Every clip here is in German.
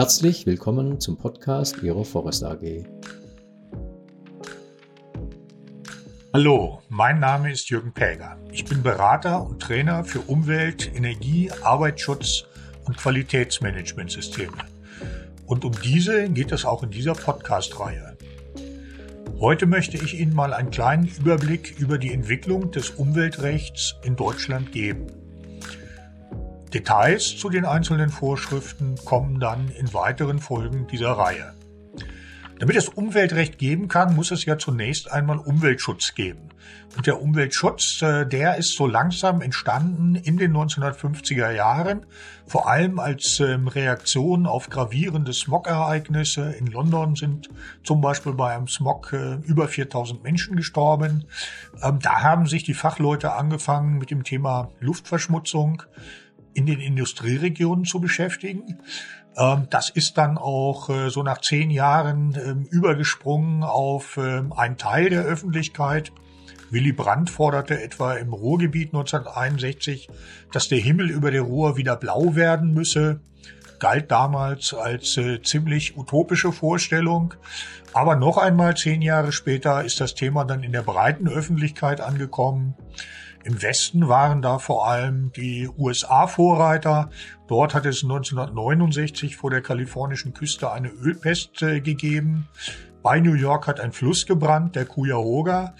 Herzlich willkommen zum Podcast Ihrer Forest AG. Hallo, mein Name ist Jürgen Päger. Ich bin Berater und Trainer für Umwelt, Energie, Arbeitsschutz und Qualitätsmanagementsysteme. Und um diese geht es auch in dieser Podcast-Reihe. Heute möchte ich Ihnen mal einen kleinen Überblick über die Entwicklung des Umweltrechts in Deutschland geben. Details zu den einzelnen Vorschriften kommen dann in weiteren Folgen dieser Reihe. Damit es Umweltrecht geben kann, muss es ja zunächst einmal Umweltschutz geben. Und der Umweltschutz, äh, der ist so langsam entstanden in den 1950er Jahren, vor allem als ähm, Reaktion auf gravierende Smog-Ereignisse. In London sind zum Beispiel bei einem Smog äh, über 4000 Menschen gestorben. Ähm, da haben sich die Fachleute angefangen mit dem Thema Luftverschmutzung in den Industrieregionen zu beschäftigen. Ähm, das ist dann auch äh, so nach zehn Jahren ähm, übergesprungen auf ähm, einen Teil der Öffentlichkeit. Willy Brandt forderte etwa im Ruhrgebiet 1961, dass der Himmel über der Ruhr wieder blau werden müsse. Galt damals als äh, ziemlich utopische Vorstellung. Aber noch einmal zehn Jahre später ist das Thema dann in der breiten Öffentlichkeit angekommen. Im Westen waren da vor allem die USA Vorreiter. Dort hat es 1969 vor der kalifornischen Küste eine Ölpest äh, gegeben. Bei New York hat ein Fluss gebrannt, der Cuyahoga.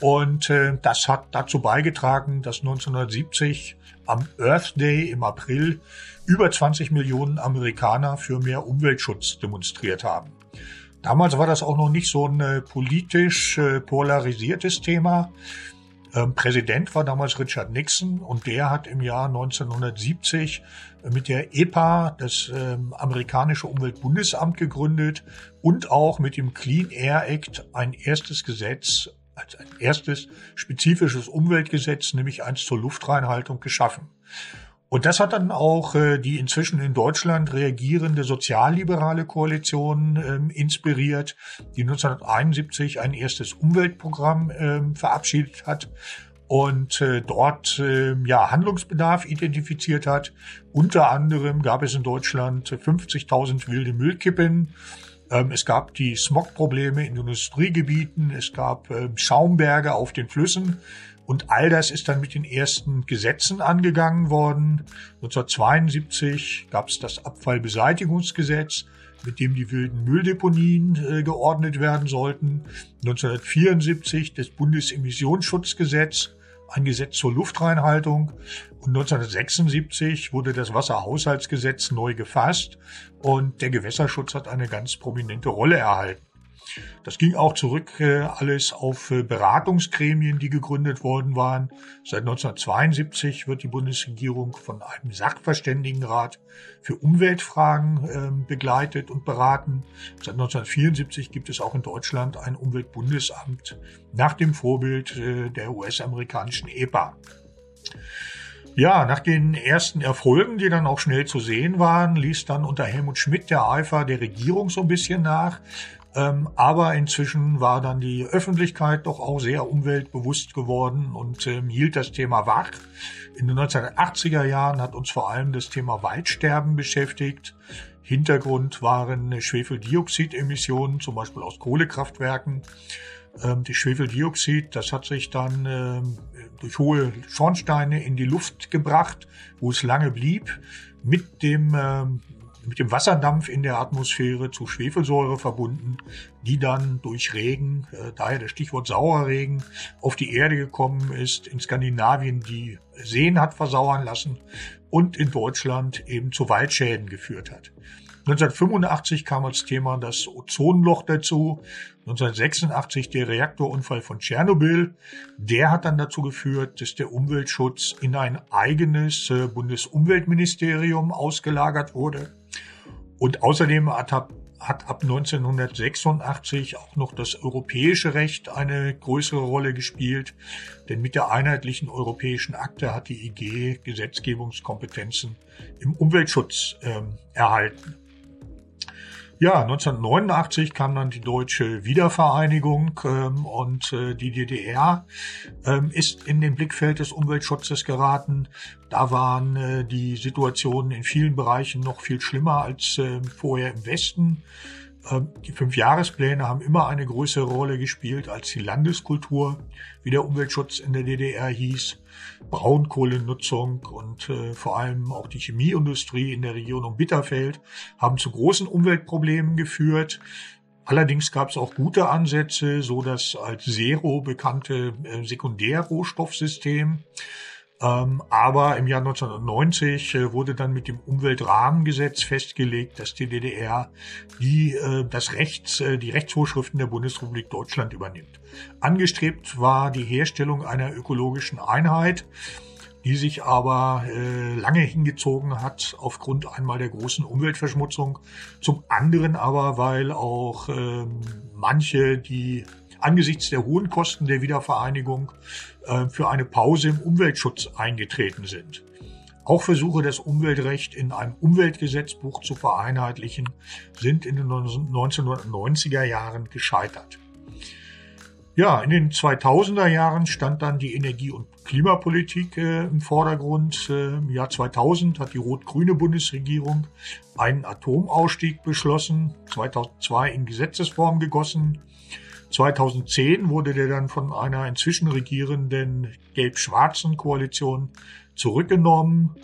Und äh, das hat dazu beigetragen, dass 1970 am Earth Day im April über 20 Millionen Amerikaner für mehr Umweltschutz demonstriert haben. Damals war das auch noch nicht so ein äh, politisch äh, polarisiertes Thema. Ähm, Präsident war damals Richard Nixon und der hat im Jahr 1970 mit der EPA das ähm, amerikanische Umweltbundesamt gegründet und auch mit dem Clean Air Act ein erstes Gesetz, als ein erstes spezifisches Umweltgesetz, nämlich eins zur Luftreinhaltung geschaffen. Und das hat dann auch äh, die inzwischen in Deutschland reagierende sozialliberale Koalition ähm, inspiriert, die 1971 ein erstes Umweltprogramm ähm, verabschiedet hat und äh, dort äh, ja Handlungsbedarf identifiziert hat. Unter anderem gab es in Deutschland 50.000 wilde Müllkippen. Ähm, es gab die Smogprobleme in Industriegebieten. Es gab äh, Schaumberge auf den Flüssen. Und all das ist dann mit den ersten Gesetzen angegangen worden. 1972 gab es das Abfallbeseitigungsgesetz, mit dem die wilden Mülldeponien äh, geordnet werden sollten. 1974 das Bundesemissionsschutzgesetz, ein Gesetz zur Luftreinhaltung. Und 1976 wurde das Wasserhaushaltsgesetz neu gefasst und der Gewässerschutz hat eine ganz prominente Rolle erhalten. Das ging auch zurück äh, alles auf äh, Beratungsgremien, die gegründet worden waren. Seit 1972 wird die Bundesregierung von einem Sachverständigenrat für Umweltfragen äh, begleitet und beraten. Seit 1974 gibt es auch in Deutschland ein Umweltbundesamt nach dem Vorbild äh, der US-amerikanischen EPA. Ja, nach den ersten Erfolgen, die dann auch schnell zu sehen waren, ließ dann unter Helmut Schmidt der Eifer der Regierung so ein bisschen nach. Ähm, aber inzwischen war dann die Öffentlichkeit doch auch sehr umweltbewusst geworden und ähm, hielt das Thema wach. In den 1980er Jahren hat uns vor allem das Thema Waldsterben beschäftigt. Hintergrund waren Schwefeldioxidemissionen, zum Beispiel aus Kohlekraftwerken. Ähm, die Schwefeldioxid, das hat sich dann ähm, durch hohe Schornsteine in die Luft gebracht, wo es lange blieb. Mit dem ähm, mit dem Wasserdampf in der Atmosphäre zu Schwefelsäure verbunden, die dann durch Regen, äh, daher das Stichwort Sauerregen, auf die Erde gekommen ist, in Skandinavien die Seen hat versauern lassen und in Deutschland eben zu Waldschäden geführt hat. 1985 kam als Thema das Ozonloch dazu. 1986 der Reaktorunfall von Tschernobyl. Der hat dann dazu geführt, dass der Umweltschutz in ein eigenes äh, Bundesumweltministerium ausgelagert wurde. Und außerdem hat ab, hat ab 1986 auch noch das europäische Recht eine größere Rolle gespielt, denn mit der einheitlichen europäischen Akte hat die IG Gesetzgebungskompetenzen im Umweltschutz ähm, erhalten. Ja, 1989 kam dann die deutsche Wiedervereinigung ähm, und äh, die DDR ähm, ist in den Blickfeld des Umweltschutzes geraten. Da waren äh, die Situationen in vielen Bereichen noch viel schlimmer als äh, vorher im Westen. Ähm, die Fünfjahrespläne haben immer eine größere Rolle gespielt als die Landeskultur, wie der Umweltschutz in der DDR hieß. Braunkohlenutzung und äh, vor allem auch die Chemieindustrie in der Region um Bitterfeld haben zu großen Umweltproblemen geführt. Allerdings gab es auch gute Ansätze, so das als Zero bekannte äh, Sekundärrohstoffsystem ähm, aber im Jahr 1990 äh, wurde dann mit dem Umweltrahmengesetz festgelegt, dass die DDR die, äh, das Rechts, äh, die Rechtsvorschriften der Bundesrepublik Deutschland übernimmt. Angestrebt war die Herstellung einer ökologischen Einheit, die sich aber äh, lange hingezogen hat aufgrund einmal der großen Umweltverschmutzung, zum anderen aber, weil auch äh, manche, die angesichts der hohen Kosten der Wiedervereinigung äh, für eine Pause im Umweltschutz eingetreten sind. Auch Versuche, das Umweltrecht in einem Umweltgesetzbuch zu vereinheitlichen, sind in den 1990er Jahren gescheitert. Ja, in den 2000er Jahren stand dann die Energie- und Klimapolitik äh, im Vordergrund. Äh, Im Jahr 2000 hat die rot-grüne Bundesregierung einen Atomausstieg beschlossen, 2002 in Gesetzesform gegossen. 2010 wurde der dann von einer inzwischen regierenden gelb-schwarzen Koalition zurückgenommen,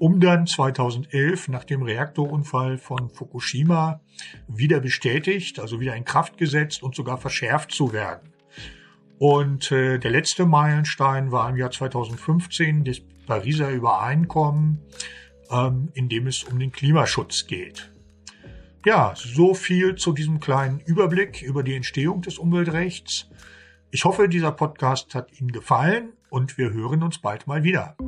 um dann 2011 nach dem Reaktorunfall von Fukushima wieder bestätigt, also wieder in Kraft gesetzt und sogar verschärft zu werden. Und äh, der letzte Meilenstein war im Jahr 2015 das Pariser Übereinkommen, ähm, in dem es um den Klimaschutz geht. Ja, so viel zu diesem kleinen Überblick über die Entstehung des Umweltrechts. Ich hoffe, dieser Podcast hat Ihnen gefallen und wir hören uns bald mal wieder.